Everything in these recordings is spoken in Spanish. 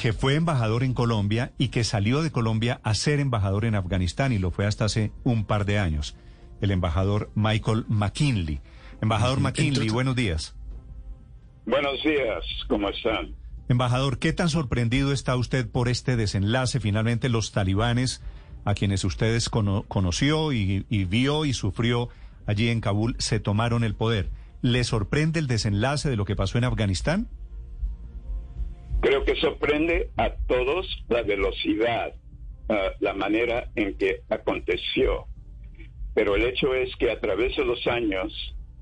Que fue embajador en Colombia y que salió de Colombia a ser embajador en Afganistán y lo fue hasta hace un par de años, el embajador Michael McKinley. Embajador McKinley, buenos días. Buenos días, ¿cómo están? Embajador, ¿qué tan sorprendido está usted por este desenlace? Finalmente los talibanes, a quienes ustedes conoció y, y vio y sufrió allí en Kabul, se tomaron el poder. ¿Le sorprende el desenlace de lo que pasó en Afganistán? Creo que sorprende a todos la velocidad, ah, la manera en que aconteció. Pero el hecho es que a través de los años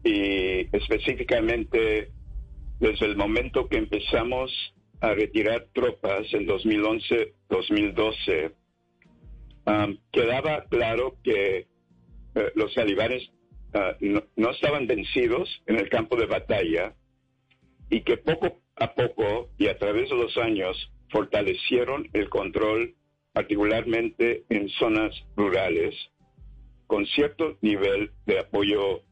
y específicamente desde el momento que empezamos a retirar tropas en 2011-2012, quedaba claro que eh, los talibanes ah, no, estaban vencidos en el campo de batalla y que poco a poco y a través de los años fortalecieron el control, particularmente en zonas rurales, con cierto nivel de apoyo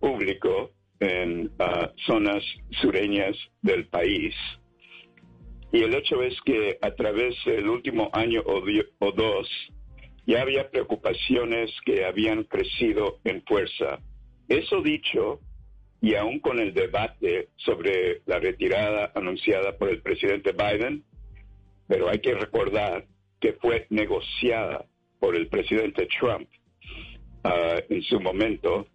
público en ah, zonas sureñas del país. Y el hecho es que a través del último año o, o dos ya había preocupaciones que habían crecido en fuerza. Eso dicho, y aún con el debate sobre la retirada anunciada por el presidente Biden, pero hay que recordar que fue negociada por el presidente Trump ah, en su momento.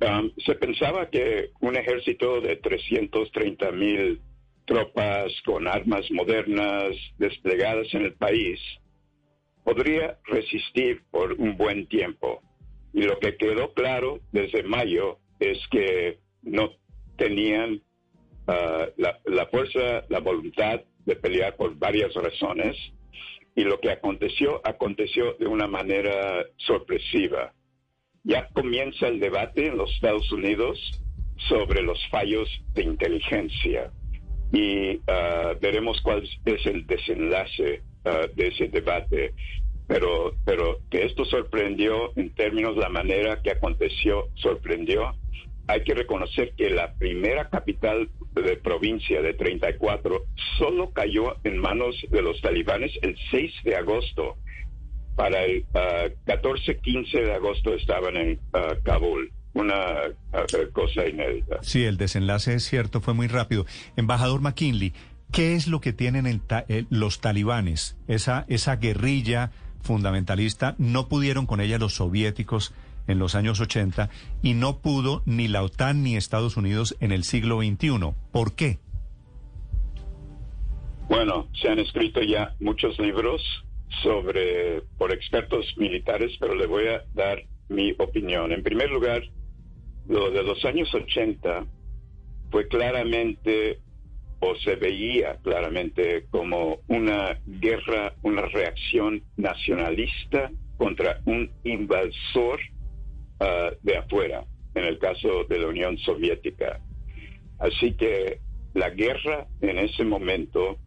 Um, se pensaba que un ejército de 330 mil tropas con armas modernas desplegadas en el país podría resistir por un buen tiempo. Y lo que quedó claro desde mayo es que no tenían ah, la, fuerza, la voluntad de pelear por varias razones. Y lo que aconteció aconteció de una manera sorpresiva. Ya comienza el debate en los Estados Unidos sobre los fallos de inteligencia. Y ah, veremos cuál es el desenlace ah, de ese debate pero, pero que esto sorprendió en términos de la manera que aconteció, sorprendió. Hay que reconocer que la primera capital de provincia de 34 solo cayó en manos de los talibanes el 6 de agosto. Para el 14-15 ah, de agosto estaban en ah, Kabul una ah, cosa inédita. Sí, el desenlace es cierto, fue muy rápido. Embajador McKinley, ¿qué es lo que tienen los talibanes? Esa, esa guerrilla fundamentalista, no pudieron con ella los soviéticos en los años 80 y no pudo ni la OTAN ni Estados Unidos en el siglo XXI. ¿Por qué? Bueno, se han escrito ya muchos libros sobre por expertos militares, pero le voy a dar mi opinión. En primer lugar, lo de los años 80 fue claramente o se veía claramente como una guerra, una reacción nacionalista contra un invasor ah, de afuera, en el caso de la Unión Soviética. Así que la guerra en ese momento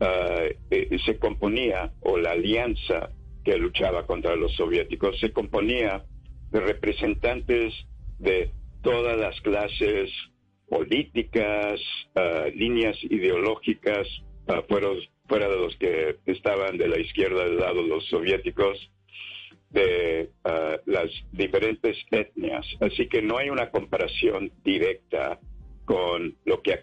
eh, se componía, o la alianza que luchaba contra los soviéticos, se componía de representantes de todas las clases políticas, ah, líneas ideológicas, uh, fuera, de los que estaban de la izquierda del lado los soviéticos, de ah, las diferentes etnias. Así que no hay una comparación directa con lo que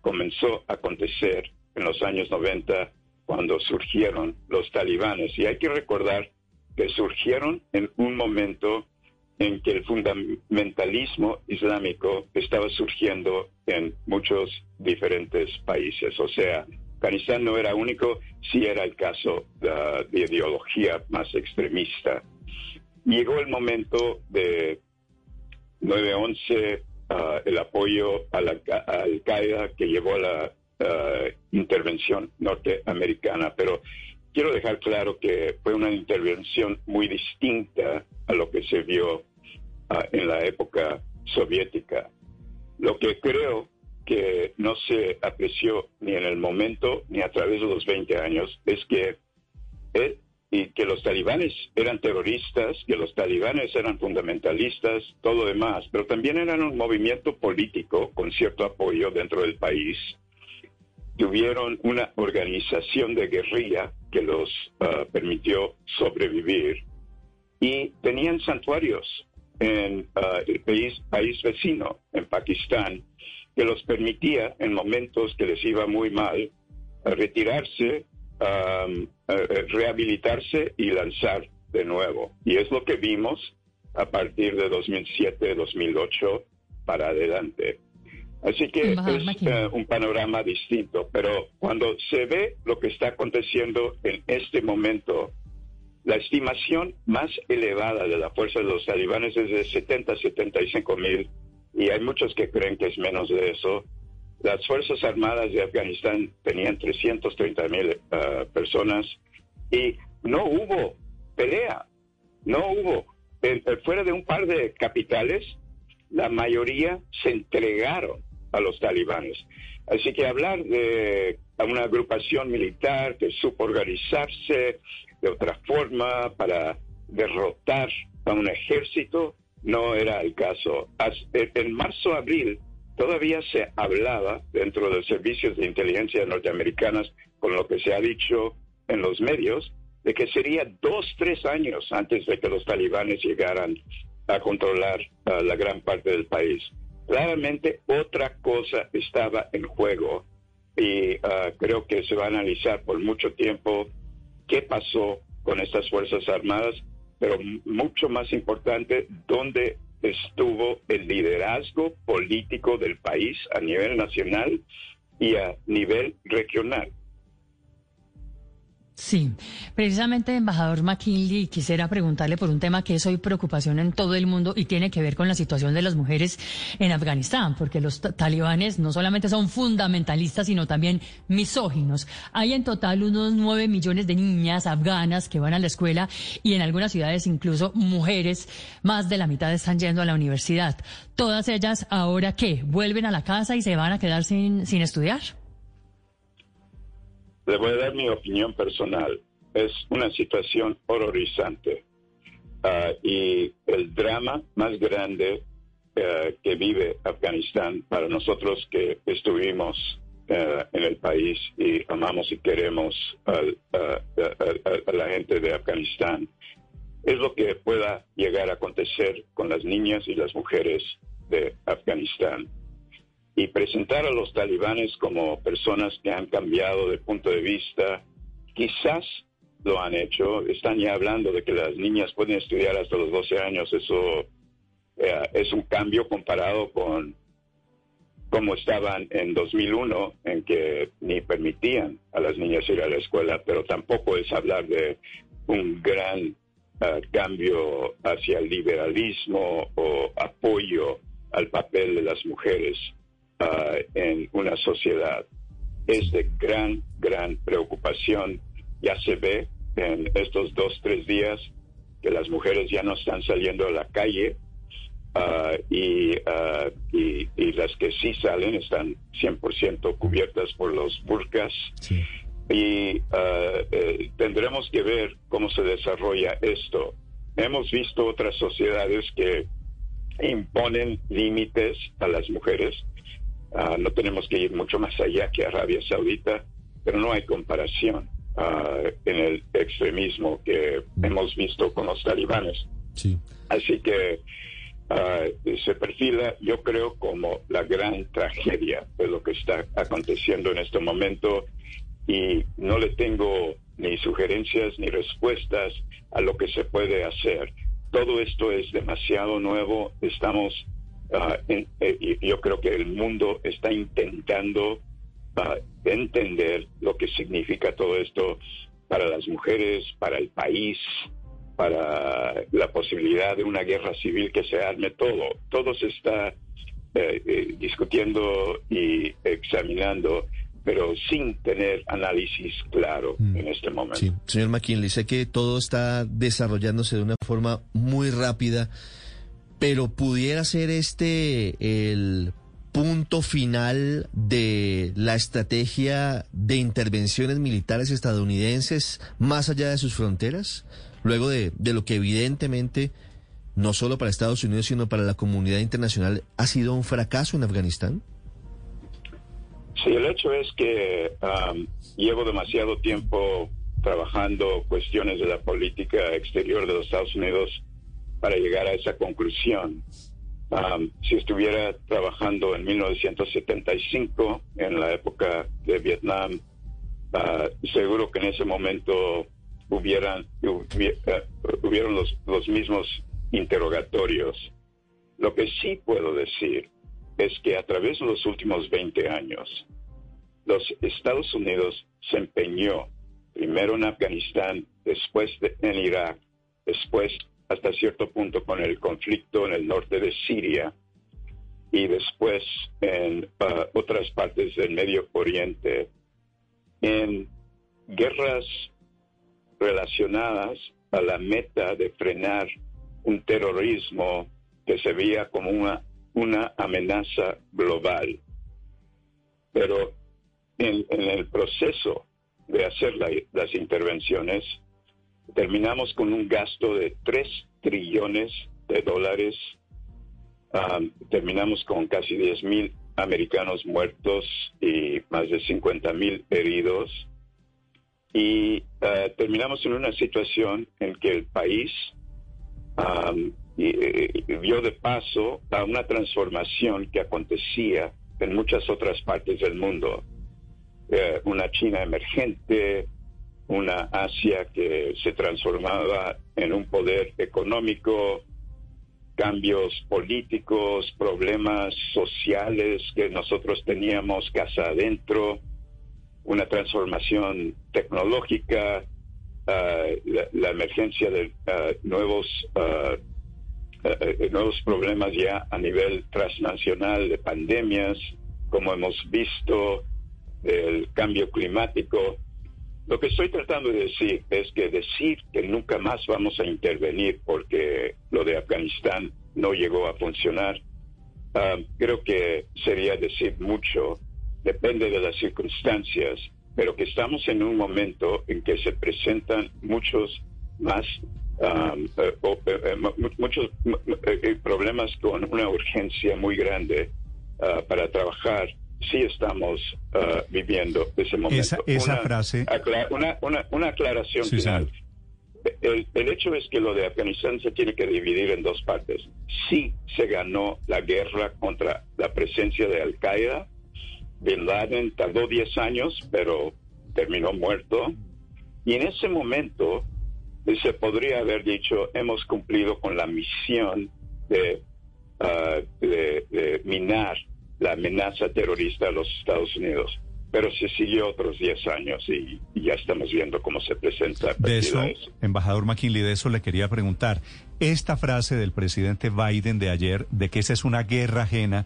comenzó a acontecer en los años 90 cuando surgieron los talibanes. Y hay que recordar que surgieron en un momento en que el fundamentalismo islámico estaba surgiendo en muchos diferentes países. O sea, Afganistán no era único, sí era el caso de, ideología más extremista. Llegó el momento de 9-11, ah, el apoyo a la a Al Qaeda que llevó a la ah, intervención norteamericana, pero quiero dejar claro que fue una intervención muy distinta a lo que se vio ah, en la época soviética. Lo que creo que no se apreció ni en el momento ni a través de los 20 años es que eh, y que los talibanes eran terroristas, que los talibanes eran fundamentalistas, todo demás, pero también eran un movimiento político con cierto apoyo dentro del país. Tuvieron una organización de guerrilla que los ah, permitió sobrevivir y tenían santuarios en ah, el país, país vecino, en Pakistán, que los permitía en momentos que les iba muy mal retirarse um, rehabilitarse y lanzar de nuevo. Y es lo que vimos a partir de 2007-2008 para adelante. Así que es uh, un panorama distinto, pero cuando se ve lo que está aconteciendo en este momento, la estimación más elevada de la fuerza de los talibanes es de 70-75 mil, y hay muchos que creen que es menos de eso, las Fuerzas Armadas de Afganistán tenían 330 mil uh, personas y no hubo pelea, no hubo. fuera de un par de capitales, la mayoría se entregaron a los talibanes. Así que hablar de una agrupación militar que supo organizarse de otra forma para derrotar a un ejército no era el caso. En marzo-abril todavía se hablaba dentro de los servicios de inteligencia norteamericanas, con lo que se ha dicho en los medios, de que sería dos, tres años antes de que los talibanes llegaran a controlar la gran parte del país. Claramente otra cosa estaba en juego y ah, creo que se va a analizar por mucho tiempo qué pasó con estas Fuerzas Armadas, pero mucho más importante, dónde estuvo el liderazgo político del país a nivel nacional y a nivel regional. Sí, precisamente, embajador McKinley, quisiera preguntarle por un tema que es hoy preocupación en todo el mundo y tiene que ver con la situación de las mujeres en Afganistán, porque los talibanes no solamente son fundamentalistas, sino también misóginos. Hay en total unos nueve millones de niñas afganas que van a la escuela y en algunas ciudades incluso mujeres, más de la mitad están yendo a la universidad. Todas ellas ahora qué, vuelven a la casa y se van a quedar sin, sin estudiar. Le voy a dar mi opinión personal. Es una situación horrorizante. Ah, y el drama más grande eh, que vive Afganistán para nosotros que estuvimos eh, en el país y amamos y queremos a, la gente de Afganistán es lo que pueda llegar a acontecer con las niñas y las mujeres de Afganistán y presentar a los talibanes como personas que han cambiado de punto de vista, quizás lo han hecho, están ya hablando de que las niñas pueden estudiar hasta los 12 años, eso eh, es un cambio comparado con cómo estaban en 2001, en que ni permitían a las niñas ir a la escuela, pero tampoco es hablar de un gran eh, cambio hacia el liberalismo o apoyo al papel de las mujeres. Ah, en una sociedad. Es de gran, gran preocupación. Ya se ve en estos dos, tres días que las mujeres ya no están saliendo a la calle ah, ah, y, y, las que sí salen están 100% cubiertas por los burkas. Y eh, tendremos que ver cómo se desarrolla esto. Hemos visto otras sociedades que imponen límites a las mujeres Ah, no tenemos que ir mucho más allá que Arabia Saudita, pero no hay comparación ah, en el extremismo que hemos visto con los talibanes. Así que ah, se perfila, yo creo, como la gran tragedia de lo que está aconteciendo en este momento y no le tengo ni sugerencias ni respuestas a lo que se puede hacer. Todo esto es demasiado nuevo, estamos Ah, eh, yo creo que el mundo está intentando ah, entender lo que significa todo esto para las mujeres, para el país, para la posibilidad de una guerra civil que se arme todo. Todo se está eh, eh, discutiendo y examinando, pero sin tener análisis claro en este momento. Sí, señor McKinley, sé que todo está desarrollándose de una forma muy rápida, pero pudiera ser este el punto final de la estrategia de intervenciones militares estadounidenses más allá de sus fronteras, luego de, de lo que evidentemente no solo para Estados Unidos, sino para la comunidad internacional, ha sido un fracaso en Afganistán? Sí, el hecho es que llevo demasiado tiempo trabajando cuestiones de la política exterior de los Estados Unidos para llegar a esa conclusión. Si estuviera trabajando en 1975, en la época de Vietnam, uh, seguro que en ese momento hubieran, hubiera, uh, hubieron los, los mismos interrogatorios. Lo que sí puedo decir es que a través de los últimos 20 años, los Estados Unidos se empeñó primero en Afganistán, después en Irak, después hasta cierto punto con el conflicto en el norte de Siria y después en uh, otras partes del Medio Oriente, en guerras relacionadas a la meta de frenar un terrorismo que se veía como una, una amenaza global. Pero en, el proceso de hacer las intervenciones, terminamos con un gasto de 3 trillones de dólares, terminamos con casi 10 mil americanos muertos y más de 50 mil heridos. Y ah, terminamos en una situación en que el país y, vio de paso a una transformación que acontecía en muchas otras partes del mundo. Eh, una China emergente, una Asia que se transformaba en un poder económico, cambios políticos, problemas sociales que nosotros teníamos casa adentro, una transformación tecnológica, Uh, la, emergencia de uh, nuevos uh, nuevos problemas ya a nivel transnacional de pandemias, como hemos visto, el cambio climático. Lo que estoy tratando de decir es que decir que nunca más vamos a intervenir porque lo de Afganistán no llegó a funcionar, creo que sería decir mucho, depende de las circunstancias pero que estamos en un momento en que se presentan muchos más um, eh, eh, muchos problemas con una urgencia muy grande uh, para trabajar sí estamos uh, viviendo ese momento. Esa, frase. una, una, una, aclaración final. El, el, hecho es que lo de Afganistán se tiene que dividir en dos partes. Sí se ganó la guerra contra la presencia de Al Qaeda Bin Laden tardó 10 años, pero terminó muerto. Y en ese momento se podría haber dicho, hemos cumplido con la misión de, ah, de, minar la amenaza terrorista a los Estados Unidos. Pero se siguió otros 10 años y, ya estamos viendo cómo se presenta. De eso, embajador McKinley, de eso le quería preguntar. Esta frase del presidente Biden de ayer, de que esa es una guerra ajena,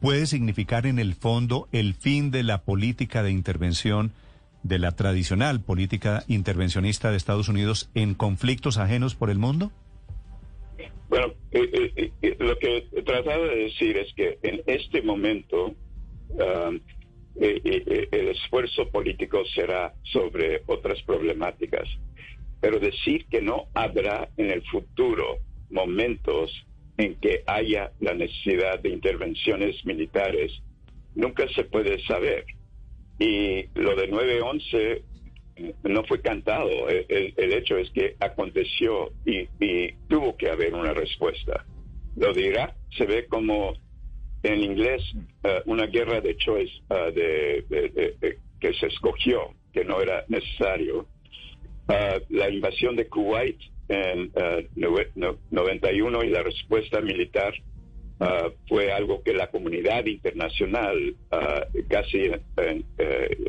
puede significar en el fondo el fin de la política de intervención, de la tradicional política intervencionista de Estados Unidos en conflictos ajenos por el mundo? Bueno, eh, eh, eh, lo que he tratado de decir es que en este momento um, el esfuerzo político será sobre otras problemáticas, pero decir que no habrá en el futuro momentos en que haya la necesidad de intervenciones militares, nunca se puede saber. Y lo de 9-11 eh, no fue cantado. El, hecho es que aconteció y, tuvo que haber una respuesta. Lo de Irak se ve como en inglés eh, una guerra de choice uh, de, que se escogió, que no era necesario. Uh, la invasión de Kuwait en 91 uh, y la respuesta militar fue algo que la comunidad internacional casi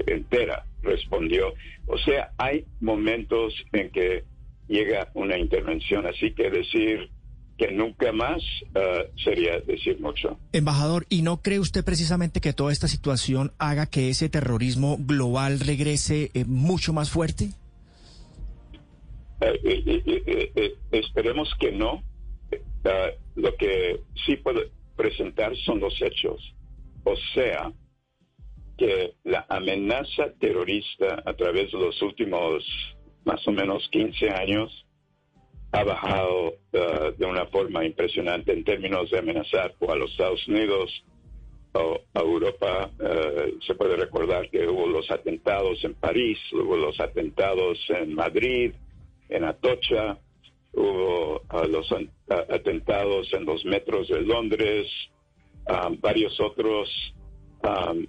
entera respondió. O sea, hay momentos en que llega una intervención, así que decir que nunca más uh, sería decir mucho. Embajador, ¿y no cree usted precisamente que toda esta situación haga que ese terrorismo global regrese eh, mucho más fuerte? Eh, esperemos que no. lo que sí puedo presentar son los hechos. O sea, que la amenaza terrorista a través de los últimos más o menos 15 años ha bajado uh, de una forma impresionante en términos de amenazar a los Estados Unidos o a Europa. Uh, se puede recordar que hubo los atentados en París, hubo los atentados en Madrid, en Atocha, hubo uh, los atentados en los metros de Londres, um, varios otros. Um,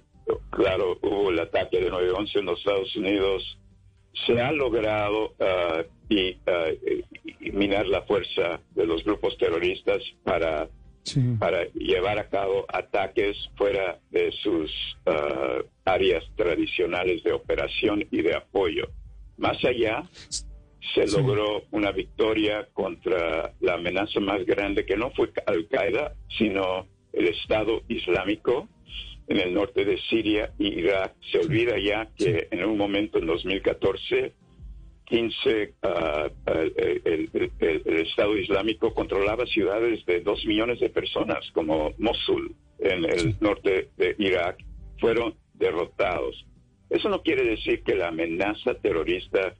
claro, hubo el ataque de 9-11 en los Estados Unidos. Se ha logrado uh, y, uh, minar la fuerza de los grupos terroristas para, sí. para llevar a cabo ataques fuera de sus uh, áreas tradicionales de operación y de apoyo. Más allá, se sí. logró una victoria contra la amenaza más grande que no fue Al Qaeda, sino el Estado Islámico en el norte de Siria y Irak. Se olvida ya que en un momento en 2014, 15, uh, el, el, el, el, Estado Islámico controlaba ciudades de dos millones de personas, como Mosul, en el norte de Irak, fueron derrotados. Eso no quiere decir que la amenaza terrorista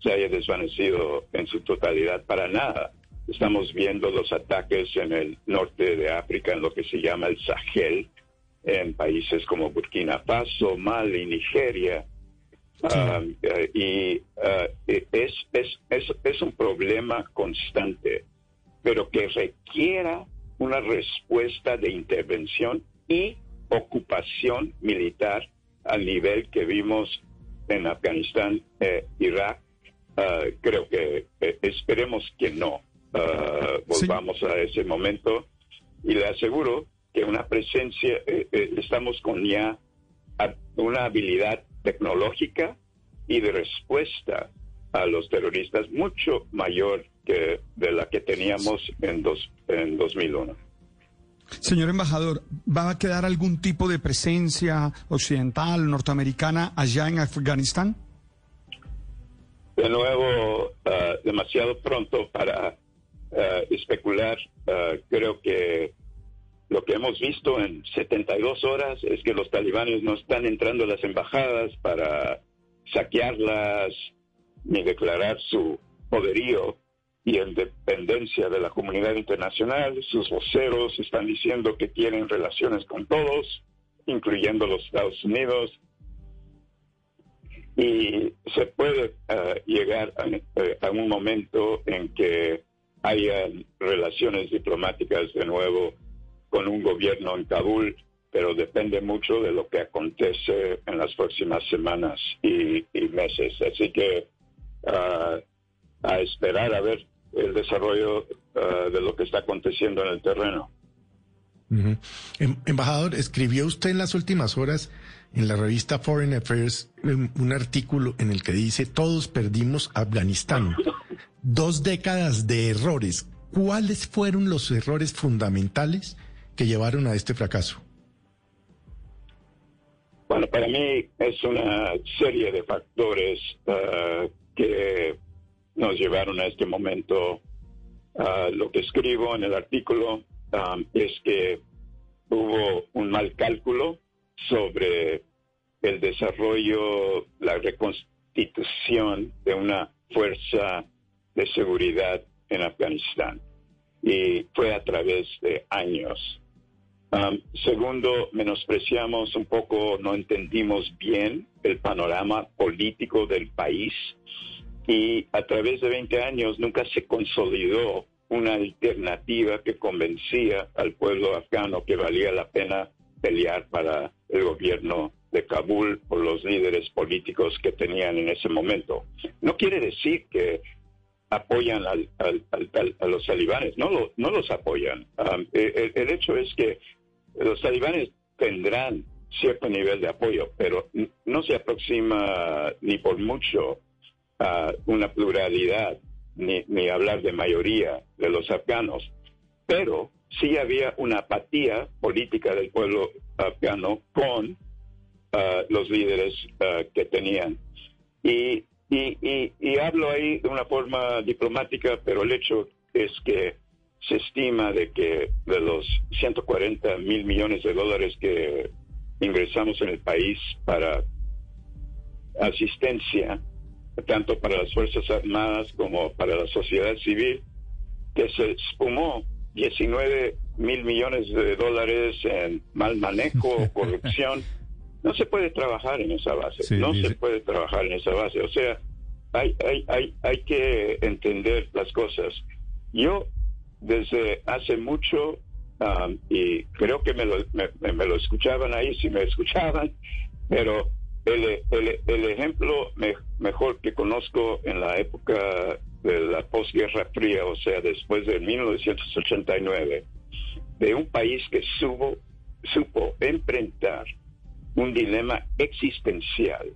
se haya desvanecido en su totalidad para nada. Estamos viendo los ataques en el norte de África, en lo que se llama el Sahel, en países como Burkina Faso, Mali, Nigeria. Uh, uh, y uh, es, es, es, es, un problema constante, pero que requiera una respuesta de intervención y ocupación militar al nivel que vimos en Afganistán, eh, Irak. creo que eh, esperemos que no volvamos sí. a ese momento y le aseguro que una presencia, eh, eh, estamos con ya una habilidad tecnológica y de respuesta a los terroristas mucho mayor que de la que teníamos en, dos, en 2001. Señor embajador, ¿va a quedar algún tipo de presencia occidental, norteamericana allá en Afganistán? De nuevo, uh, demasiado pronto para uh, especular. Uh, creo que lo que hemos visto en 72 horas es que los talibanes no están entrando a las embajadas para saquearlas ni declarar su poderío y independencia de la comunidad internacional. Sus voceros están diciendo que tienen relaciones con todos, incluyendo los Estados Unidos. Y se puede uh, llegar a, uh, a, un momento en que haya relaciones diplomáticas de nuevo con un gobierno en Kabul, pero depende mucho de lo que acontece en las próximas semanas y, y meses. Así que uh, a esperar a ver el desarrollo uh, de lo que está aconteciendo en el terreno. Uh -huh. Embajador, escribió usted en las últimas horas en la revista Foreign Affairs un artículo en el que dice todos perdimos Afganistán. Dos décadas de errores. ¿Cuáles fueron los errores fundamentales que llevaron a este fracaso? Bueno, para mí es una serie de factores uh, que nos llevaron a este momento. Uh, lo que escribo en el artículo um, es que hubo un mal cálculo sobre el desarrollo, la reconstitución de una fuerza de seguridad en Afganistán. Y fue a través de años. Um, segundo, menospreciamos un poco, no entendimos bien el panorama político del país y a través de 20 años nunca se consolidó una alternativa que convencía al pueblo afgano que valía la pena pelear para el gobierno de Kabul por los líderes políticos que tenían en ese momento. No quiere decir que apoyan al, al, al, a los talibanes, no, lo, no los apoyan. Um, el, el, hecho es que los talibanes tendrán cierto nivel de apoyo, pero no se aproxima ni por mucho a una pluralidad, ni, ni hablar de mayoría de los afganos. pero sí había una apatía política del pueblo afgano con uh, los líderes uh, que tenían. Y, y, y, hablo ahí de una forma diplomática, pero el hecho es que se estima de que de los 140 mil millones de dólares que ingresamos en el país para asistencia, tanto para las Fuerzas Armadas como para la sociedad civil, que se espumó 19 mil millones de dólares en mal manejo o corrupción. No se puede trabajar en esa base, no se puede trabajar en esa base. O sea, hay, hay, hay, hay que entender las cosas. Yo, desde hace mucho, um, y creo que me lo, me, escuchaban ahí, si me escuchaban, pero el, el, ejemplo mejor que conozco en la época de la posguerra fría, o sea, después de 1989, de un país que supo, supo enfrentar un dilema existencial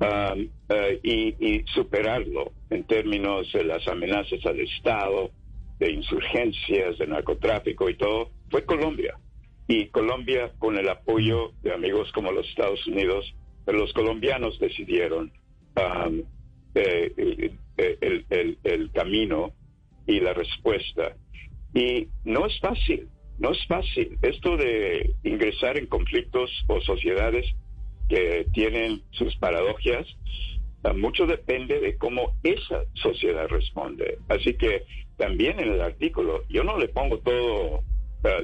um, uh, y, superarlo en términos de las amenazas al Estado, de insurgencias, de narcotráfico y todo, fue Colombia. Y Colombia, con el apoyo de amigos como los Estados Unidos, los colombianos decidieron um, eh, eh, el, camino y la respuesta. Y no es fácil, no es fácil. Esto de ingresar en conflictos o sociedades que tienen sus paradojas, mucho depende de cómo esa sociedad responde. Así que también en el artículo yo no le pongo todo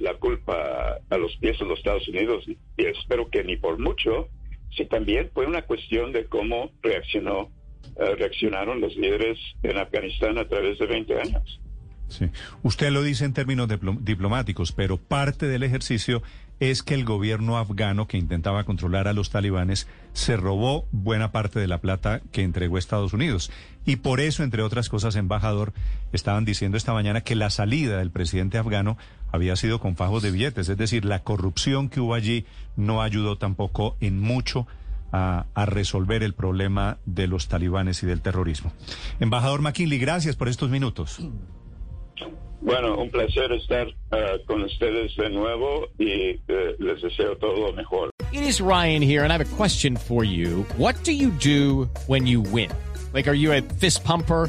la culpa a los pies de los Estados Unidos y espero que ni por mucho, si también fue una cuestión de cómo reaccionó eh, reaccionaron los líderes en Afganistán a través de 20 años. Sí. Usted lo dice en términos diplomáticos, pero parte del ejercicio es que el gobierno afgano que intentaba controlar a los talibanes se robó buena parte de la plata que entregó Estados Unidos. Y por eso, entre otras cosas, embajador, estaban diciendo esta mañana que la salida del presidente afgano había sido con fajos de billetes. Es decir, la corrupción que hubo allí no ayudó tampoco en mucho a, resolver el problema de los talibanes y del terrorismo. Embajador McKinley, gracias por estos minutos. Bueno, un placer estar uh, con ustedes de nuevo y uh, les deseo todo lo mejor. It is Ryan here and I have a question for you. What do you do when you win? Like, are you a fist pumper?